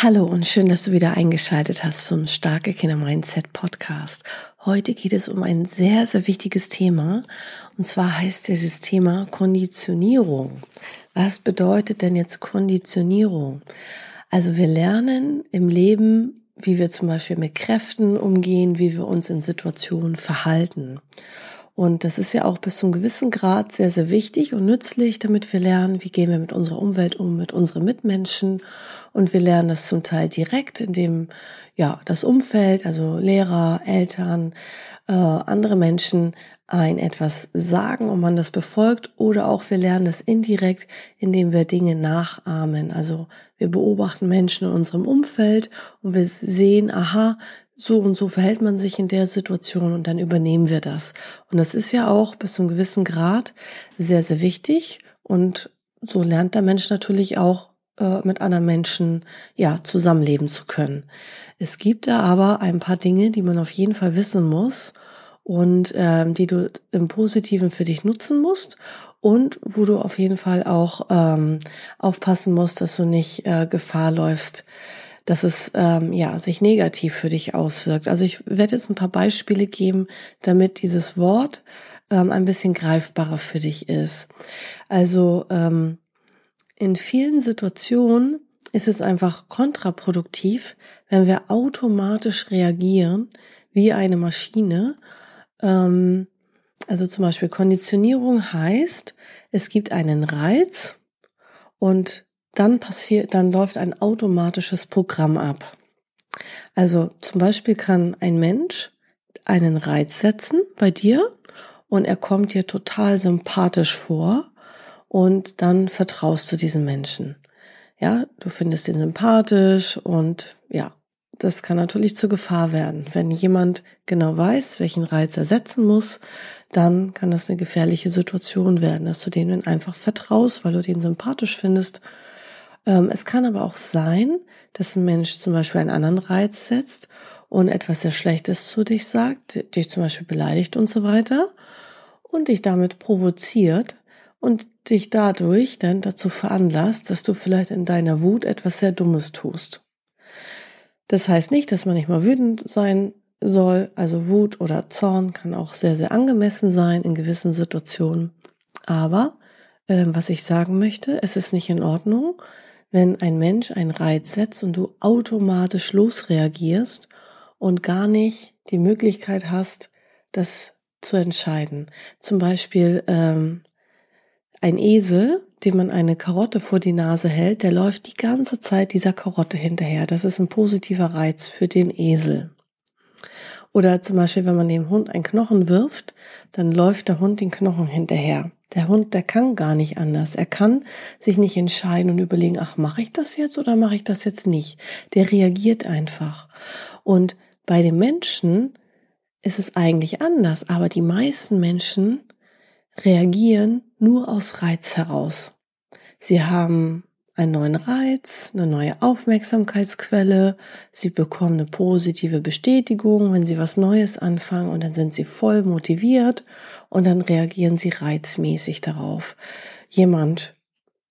Hallo und schön, dass du wieder eingeschaltet hast zum Starke Kinder Mindset Podcast. Heute geht es um ein sehr, sehr wichtiges Thema. Und zwar heißt dieses Thema Konditionierung. Was bedeutet denn jetzt Konditionierung? Also wir lernen im Leben, wie wir zum Beispiel mit Kräften umgehen, wie wir uns in Situationen verhalten. Und das ist ja auch bis zu einem gewissen Grad sehr, sehr wichtig und nützlich, damit wir lernen, wie gehen wir mit unserer Umwelt um, mit unseren Mitmenschen. Und wir lernen das zum Teil direkt, indem ja das Umfeld, also Lehrer, Eltern, äh, andere Menschen ein etwas sagen und man das befolgt oder auch wir lernen das indirekt, indem wir Dinge nachahmen. Also wir beobachten Menschen in unserem Umfeld und wir sehen, aha, so und so verhält man sich in der Situation und dann übernehmen wir das. Und das ist ja auch bis zu einem gewissen Grad sehr, sehr wichtig und so lernt der Mensch natürlich auch äh, mit anderen Menschen ja zusammenleben zu können. Es gibt da aber ein paar Dinge, die man auf jeden Fall wissen muss und ähm, die du im Positiven für dich nutzen musst und wo du auf jeden Fall auch ähm, aufpassen musst, dass du nicht äh, Gefahr läufst, dass es ähm, ja sich negativ für dich auswirkt. Also ich werde jetzt ein paar Beispiele geben, damit dieses Wort ähm, ein bisschen greifbarer für dich ist. Also ähm, in vielen Situationen ist es einfach kontraproduktiv, wenn wir automatisch reagieren wie eine Maschine. Ähm, also zum Beispiel Konditionierung heißt, es gibt einen Reiz und dann passiert, dann läuft ein automatisches Programm ab. Also zum Beispiel kann ein Mensch einen Reiz setzen bei dir und er kommt dir total sympathisch vor und dann vertraust du diesem Menschen. Ja, du findest ihn sympathisch und ja, das kann natürlich zur Gefahr werden. Wenn jemand genau weiß, welchen Reiz er setzen muss, dann kann das eine gefährliche Situation werden, dass du denen einfach vertraust, weil du den sympathisch findest es kann aber auch sein, dass ein Mensch zum Beispiel einen anderen Reiz setzt und etwas sehr Schlechtes zu dich sagt, dich zum Beispiel beleidigt und so weiter und dich damit provoziert und dich dadurch dann dazu veranlasst, dass du vielleicht in deiner Wut etwas sehr Dummes tust. Das heißt nicht, dass man nicht mal wütend sein soll, also Wut oder Zorn kann auch sehr, sehr angemessen sein in gewissen Situationen. Aber äh, was ich sagen möchte, es ist nicht in Ordnung, wenn ein Mensch einen Reiz setzt und du automatisch losreagierst und gar nicht die Möglichkeit hast, das zu entscheiden. Zum Beispiel ähm, ein Esel, dem man eine Karotte vor die Nase hält, der läuft die ganze Zeit dieser Karotte hinterher. Das ist ein positiver Reiz für den Esel. Oder zum Beispiel, wenn man dem Hund einen Knochen wirft, dann läuft der Hund den Knochen hinterher. Der Hund, der kann gar nicht anders. Er kann sich nicht entscheiden und überlegen, ach, mache ich das jetzt oder mache ich das jetzt nicht? Der reagiert einfach. Und bei den Menschen ist es eigentlich anders, aber die meisten Menschen reagieren nur aus Reiz heraus. Sie haben einen neuen Reiz, eine neue Aufmerksamkeitsquelle, sie bekommen eine positive Bestätigung, wenn sie was Neues anfangen und dann sind sie voll motiviert und dann reagieren sie reizmäßig darauf. Jemand,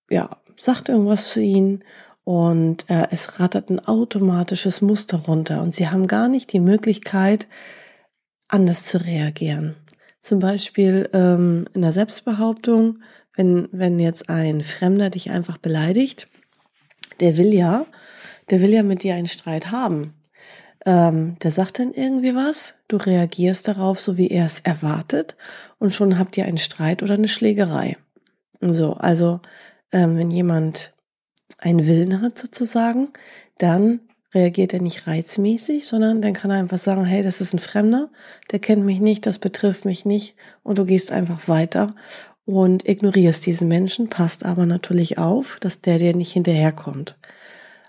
ja, sagt irgendwas zu ihnen und äh, es rattert ein automatisches Muster runter und sie haben gar nicht die Möglichkeit, anders zu reagieren. Zum Beispiel ähm, in der Selbstbehauptung, wenn, wenn jetzt ein Fremder dich einfach beleidigt, der will ja, der will ja mit dir einen Streit haben. Ähm, der sagt dann irgendwie was, du reagierst darauf, so wie er es erwartet, und schon habt ihr einen Streit oder eine Schlägerei. So, also ähm, wenn jemand einen Willen hat sozusagen, dann reagiert er nicht reizmäßig, sondern dann kann er einfach sagen, hey, das ist ein Fremder, der kennt mich nicht, das betrifft mich nicht und du gehst einfach weiter und ignorierst diesen Menschen, passt aber natürlich auf, dass der dir nicht hinterherkommt.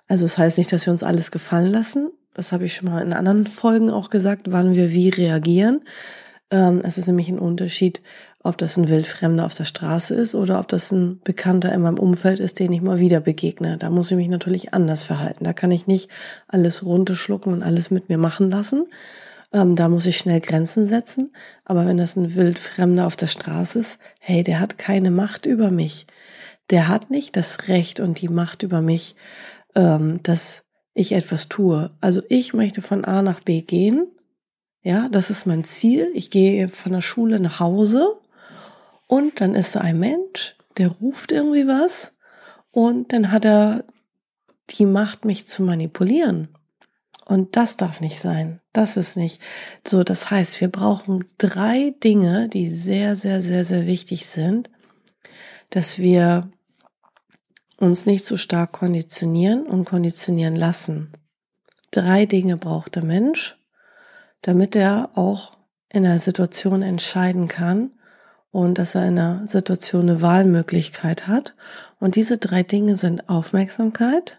Also es das heißt nicht, dass wir uns alles gefallen lassen. Das habe ich schon mal in anderen Folgen auch gesagt, wann wir wie reagieren. Ähm, es ist nämlich ein Unterschied, ob das ein Wildfremder auf der Straße ist oder ob das ein Bekannter in meinem Umfeld ist, den ich mal wieder begegne. Da muss ich mich natürlich anders verhalten. Da kann ich nicht alles runterschlucken und alles mit mir machen lassen. Ähm, da muss ich schnell Grenzen setzen. Aber wenn das ein Wildfremder auf der Straße ist, hey, der hat keine Macht über mich. Der hat nicht das Recht und die Macht über mich, ähm, dass ich etwas tue. Also ich möchte von A nach B gehen. Ja, das ist mein Ziel. Ich gehe von der Schule nach Hause und dann ist da ein Mensch, der ruft irgendwie was und dann hat er die Macht, mich zu manipulieren. Und das darf nicht sein. Das ist nicht so. Das heißt, wir brauchen drei Dinge, die sehr, sehr, sehr, sehr wichtig sind, dass wir uns nicht so stark konditionieren und konditionieren lassen. Drei Dinge braucht der Mensch, damit er auch in einer Situation entscheiden kann, und dass er in einer Situation eine Wahlmöglichkeit hat. Und diese drei Dinge sind Aufmerksamkeit,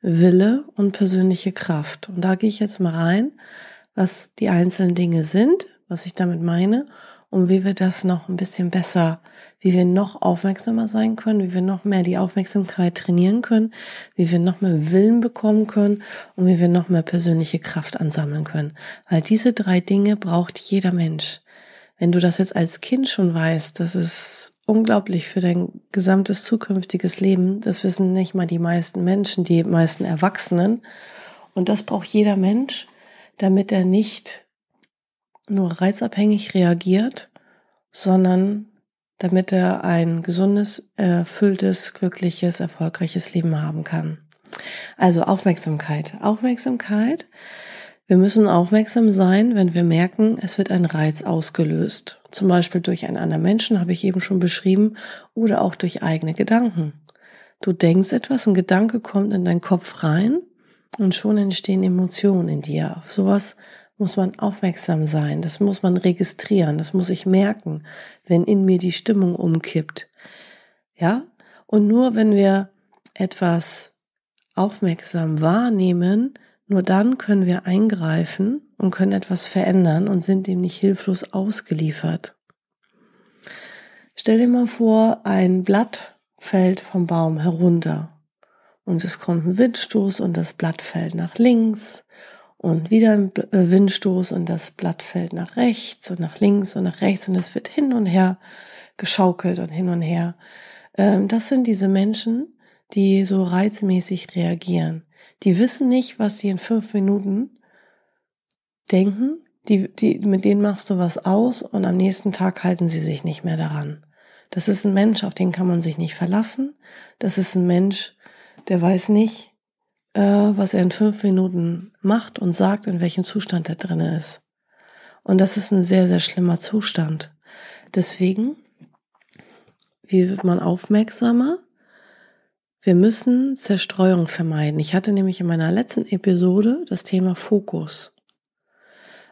Wille und persönliche Kraft. Und da gehe ich jetzt mal rein, was die einzelnen Dinge sind, was ich damit meine und wie wir das noch ein bisschen besser, wie wir noch aufmerksamer sein können, wie wir noch mehr die Aufmerksamkeit trainieren können, wie wir noch mehr Willen bekommen können und wie wir noch mehr persönliche Kraft ansammeln können. Weil diese drei Dinge braucht jeder Mensch. Wenn du das jetzt als Kind schon weißt, das ist unglaublich für dein gesamtes zukünftiges Leben. Das wissen nicht mal die meisten Menschen, die meisten Erwachsenen. Und das braucht jeder Mensch, damit er nicht nur reizabhängig reagiert, sondern damit er ein gesundes, erfülltes, glückliches, erfolgreiches Leben haben kann. Also Aufmerksamkeit. Aufmerksamkeit wir müssen aufmerksam sein, wenn wir merken, es wird ein Reiz ausgelöst. Zum Beispiel durch einen anderen Menschen, habe ich eben schon beschrieben, oder auch durch eigene Gedanken. Du denkst etwas, ein Gedanke kommt in deinen Kopf rein und schon entstehen Emotionen in dir. Auf sowas muss man aufmerksam sein, das muss man registrieren, das muss ich merken, wenn in mir die Stimmung umkippt. Ja? Und nur wenn wir etwas aufmerksam wahrnehmen, nur dann können wir eingreifen und können etwas verändern und sind dem nicht hilflos ausgeliefert. Stell dir mal vor, ein Blatt fällt vom Baum herunter und es kommt ein Windstoß und das Blatt fällt nach links und wieder ein äh, Windstoß und das Blatt fällt nach rechts und nach links und nach rechts und es wird hin und her geschaukelt und hin und her. Ähm, das sind diese Menschen, die so reizmäßig reagieren. Die wissen nicht, was sie in fünf Minuten denken. Die, die, mit denen machst du was aus und am nächsten Tag halten sie sich nicht mehr daran. Das ist ein Mensch, auf den kann man sich nicht verlassen. Das ist ein Mensch, der weiß nicht, äh, was er in fünf Minuten macht und sagt, in welchem Zustand er drinne ist. Und das ist ein sehr, sehr schlimmer Zustand. Deswegen, wie wird man aufmerksamer? Wir müssen Zerstreuung vermeiden. Ich hatte nämlich in meiner letzten Episode das Thema Fokus.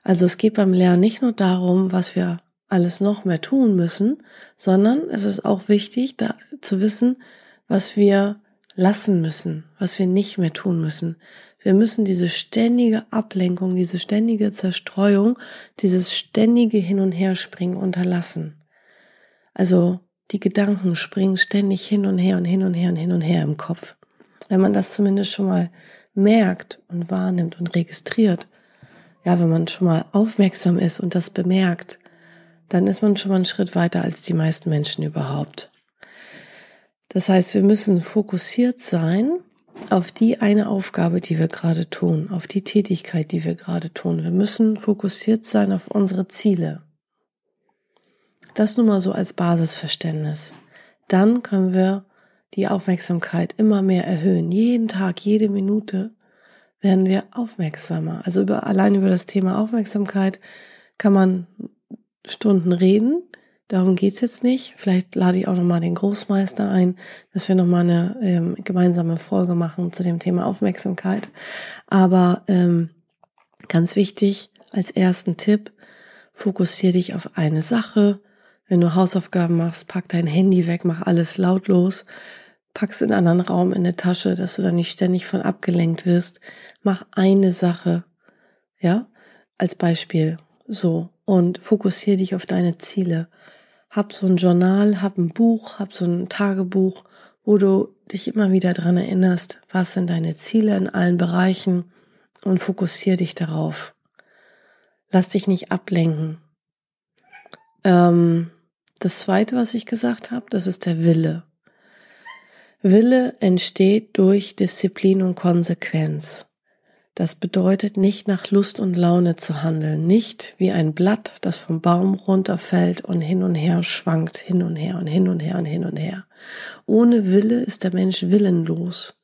Also es geht beim Lernen nicht nur darum, was wir alles noch mehr tun müssen, sondern es ist auch wichtig, da zu wissen, was wir lassen müssen, was wir nicht mehr tun müssen. Wir müssen diese ständige Ablenkung, diese ständige Zerstreuung, dieses ständige Hin- und Herspringen unterlassen. Also die Gedanken springen ständig hin und her und hin und her und hin und her im Kopf. Wenn man das zumindest schon mal merkt und wahrnimmt und registriert, ja, wenn man schon mal aufmerksam ist und das bemerkt, dann ist man schon mal einen Schritt weiter als die meisten Menschen überhaupt. Das heißt, wir müssen fokussiert sein auf die eine Aufgabe, die wir gerade tun, auf die Tätigkeit, die wir gerade tun. Wir müssen fokussiert sein auf unsere Ziele. Das nur mal so als Basisverständnis. Dann können wir die Aufmerksamkeit immer mehr erhöhen. Jeden Tag, jede Minute werden wir aufmerksamer. Also über, allein über das Thema Aufmerksamkeit kann man Stunden reden. Darum geht's jetzt nicht. Vielleicht lade ich auch nochmal den Großmeister ein, dass wir nochmal eine ähm, gemeinsame Folge machen zu dem Thema Aufmerksamkeit. Aber ähm, ganz wichtig als ersten Tipp, fokussiere dich auf eine Sache, wenn du Hausaufgaben machst, pack dein Handy weg, mach alles lautlos, pack's in einen anderen Raum in eine Tasche, dass du da nicht ständig von abgelenkt wirst. Mach eine Sache, ja, als Beispiel, so, und fokussiere dich auf deine Ziele. Hab so ein Journal, hab ein Buch, hab so ein Tagebuch, wo du dich immer wieder dran erinnerst, was sind deine Ziele in allen Bereichen und fokussiere dich darauf. Lass dich nicht ablenken. Ähm, das zweite, was ich gesagt habe, das ist der Wille. Wille entsteht durch Disziplin und Konsequenz. Das bedeutet nicht nach Lust und Laune zu handeln, nicht wie ein Blatt, das vom Baum runterfällt und hin und her schwankt, hin und her und hin und her und hin und her. Ohne Wille ist der Mensch willenlos.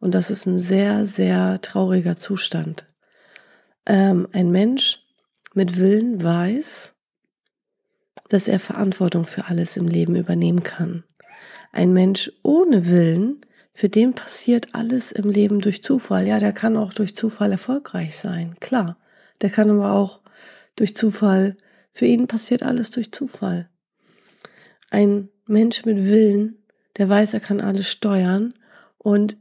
Und das ist ein sehr, sehr trauriger Zustand. Ähm, ein Mensch mit Willen weiß, dass er Verantwortung für alles im Leben übernehmen kann. Ein Mensch ohne Willen, für den passiert alles im Leben durch Zufall. Ja, der kann auch durch Zufall erfolgreich sein, klar. Der kann aber auch durch Zufall, für ihn passiert alles durch Zufall. Ein Mensch mit Willen, der weiß, er kann alles steuern und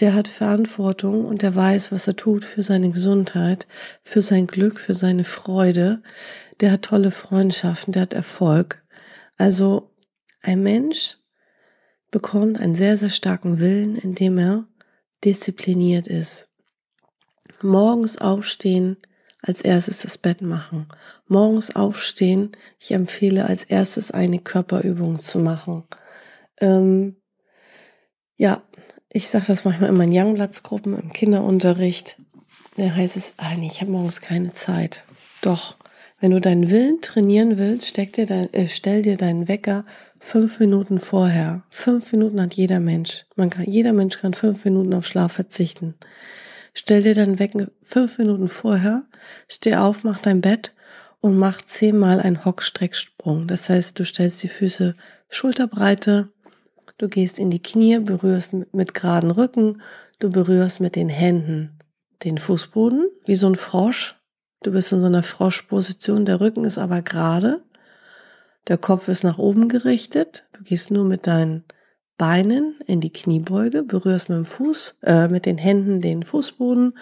der hat Verantwortung und der weiß, was er tut für seine Gesundheit, für sein Glück, für seine Freude. Der hat tolle Freundschaften, der hat Erfolg. Also ein Mensch, bekommt einen sehr, sehr starken Willen, indem er diszipliniert ist. Morgens aufstehen, als erstes das Bett machen. Morgens aufstehen, ich empfehle als erstes eine Körperübung zu machen. Ähm, ja, ich sage das manchmal in meinen Youngplatz-Gruppen im Kinderunterricht. Da heißt es, ah nee, ich habe morgens keine Zeit. Doch, wenn du deinen Willen trainieren willst, steck dir dein, äh, stell dir deinen Wecker fünf Minuten vorher. Fünf Minuten hat jeder Mensch. Man kann, jeder Mensch kann fünf Minuten auf Schlaf verzichten. Stell dir deinen Wecken fünf Minuten vorher, steh auf, mach dein Bett und mach zehnmal einen Hockstrecksprung. Das heißt, du stellst die Füße Schulterbreite, du gehst in die Knie, berührst mit geraden Rücken, du berührst mit den Händen den Fußboden, wie so ein Frosch. Du bist in so einer Froschposition, der Rücken ist aber gerade der Kopf ist nach oben gerichtet. Du gehst nur mit deinen Beinen in die Kniebeuge, berührst mit dem Fuß, äh, mit den Händen den Fußboden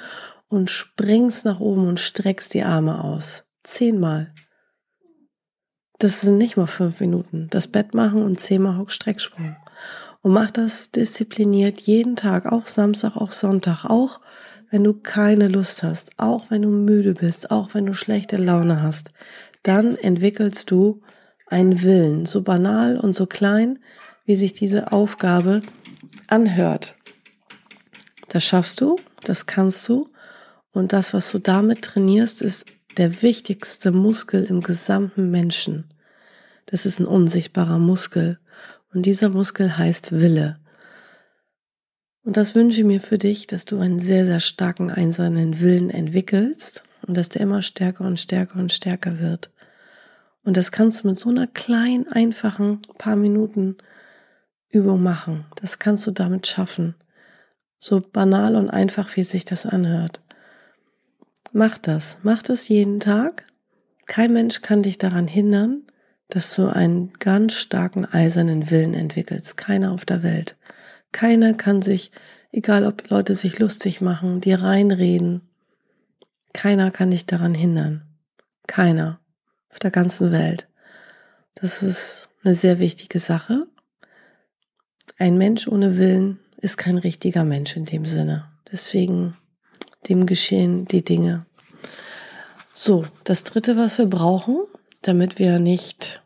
und springst nach oben und streckst die Arme aus. Zehnmal. Das sind nicht mal fünf Minuten. Das Bett machen und zehnmal Hockstrecksprung. Und mach das diszipliniert jeden Tag, auch Samstag, auch Sonntag, auch wenn du keine Lust hast, auch wenn du müde bist, auch wenn du schlechte Laune hast. Dann entwickelst du einen Willen, so banal und so klein, wie sich diese Aufgabe anhört. Das schaffst du, das kannst du und das, was du damit trainierst, ist der wichtigste Muskel im gesamten Menschen. Das ist ein unsichtbarer Muskel und dieser Muskel heißt Wille. Und das wünsche ich mir für dich, dass du einen sehr, sehr starken einsamen Willen entwickelst und dass der immer stärker und stärker und stärker wird. Und das kannst du mit so einer kleinen, einfachen paar Minuten Übung machen. Das kannst du damit schaffen. So banal und einfach, wie sich das anhört. Mach das. Mach das jeden Tag. Kein Mensch kann dich daran hindern, dass du einen ganz starken eisernen Willen entwickelst. Keiner auf der Welt. Keiner kann sich, egal ob Leute sich lustig machen, dir reinreden. Keiner kann dich daran hindern. Keiner auf der ganzen Welt. Das ist eine sehr wichtige Sache. Ein Mensch ohne Willen ist kein richtiger Mensch in dem Sinne. Deswegen dem geschehen die Dinge. So, das dritte, was wir brauchen, damit wir nicht,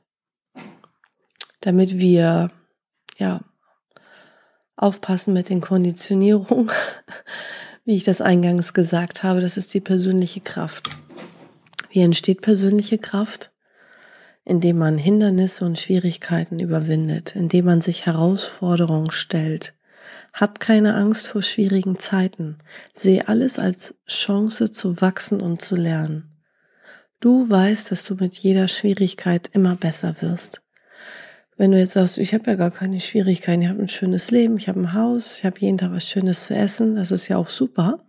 damit wir, ja, aufpassen mit den Konditionierungen, wie ich das eingangs gesagt habe, das ist die persönliche Kraft. Wie entsteht persönliche Kraft? Indem man Hindernisse und Schwierigkeiten überwindet, indem man sich Herausforderungen stellt. Hab keine Angst vor schwierigen Zeiten. Sehe alles als Chance zu wachsen und zu lernen. Du weißt, dass du mit jeder Schwierigkeit immer besser wirst. Wenn du jetzt sagst, ich habe ja gar keine Schwierigkeiten, ich habe ein schönes Leben, ich habe ein Haus, ich habe jeden Tag was Schönes zu essen, das ist ja auch super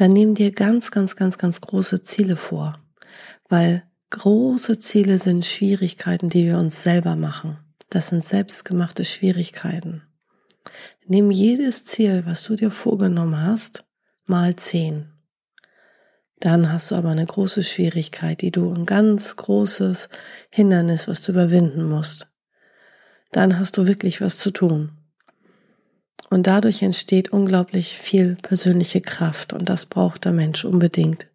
dann nimm dir ganz, ganz, ganz, ganz große Ziele vor. Weil große Ziele sind Schwierigkeiten, die wir uns selber machen. Das sind selbstgemachte Schwierigkeiten. Nimm jedes Ziel, was du dir vorgenommen hast, mal zehn. Dann hast du aber eine große Schwierigkeit, die du ein ganz großes Hindernis, was du überwinden musst. Dann hast du wirklich was zu tun. Und dadurch entsteht unglaublich viel persönliche Kraft und das braucht der Mensch unbedingt.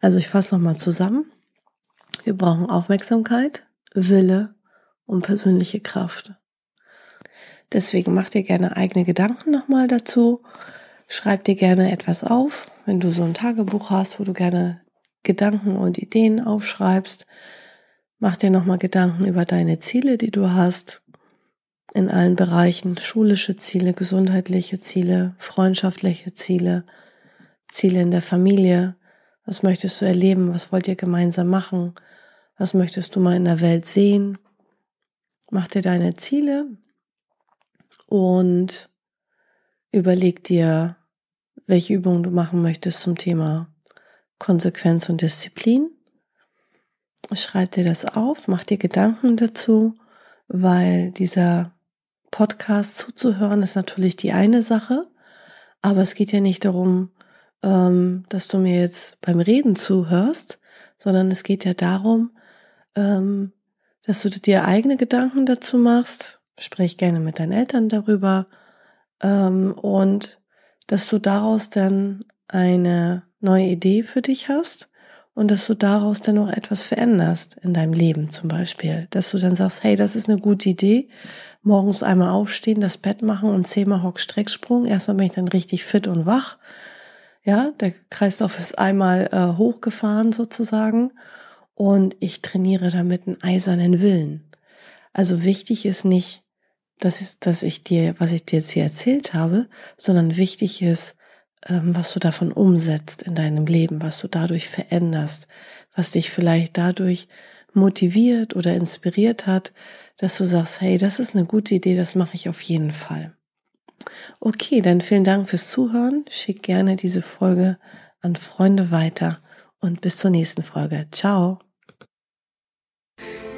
Also ich fasse nochmal zusammen. Wir brauchen Aufmerksamkeit, Wille und persönliche Kraft. Deswegen mach dir gerne eigene Gedanken nochmal dazu. Schreib dir gerne etwas auf, wenn du so ein Tagebuch hast, wo du gerne Gedanken und Ideen aufschreibst. Mach dir nochmal Gedanken über deine Ziele, die du hast. In allen Bereichen. Schulische Ziele, gesundheitliche Ziele, freundschaftliche Ziele, Ziele in der Familie. Was möchtest du erleben? Was wollt ihr gemeinsam machen? Was möchtest du mal in der Welt sehen? Mach dir deine Ziele und überleg dir, welche Übungen du machen möchtest zum Thema Konsequenz und Disziplin. Schreib dir das auf, mach dir Gedanken dazu, weil dieser Podcast zuzuhören ist natürlich die eine Sache, aber es geht ja nicht darum, ähm, dass du mir jetzt beim Reden zuhörst, sondern es geht ja darum, ähm, dass du dir eigene Gedanken dazu machst. Sprich gerne mit deinen Eltern darüber ähm, und dass du daraus dann eine neue Idee für dich hast und dass du daraus dann noch etwas veränderst in deinem Leben zum Beispiel. Dass du dann sagst, hey, das ist eine gute Idee. Morgens einmal aufstehen, das Bett machen und zehnmal Hock-Strecksprung. Erstmal bin ich dann richtig fit und wach. Ja, der Kreislauf ist einmal äh, hochgefahren sozusagen und ich trainiere damit einen eisernen Willen. Also wichtig ist nicht, dass ich, dass ich dir, was ich dir jetzt hier erzählt habe, sondern wichtig ist, ähm, was du davon umsetzt in deinem Leben, was du dadurch veränderst, was dich vielleicht dadurch motiviert oder inspiriert hat, dass du sagst, hey, das ist eine gute Idee, das mache ich auf jeden Fall. Okay, dann vielen Dank fürs Zuhören. Schick gerne diese Folge an Freunde weiter und bis zur nächsten Folge. Ciao.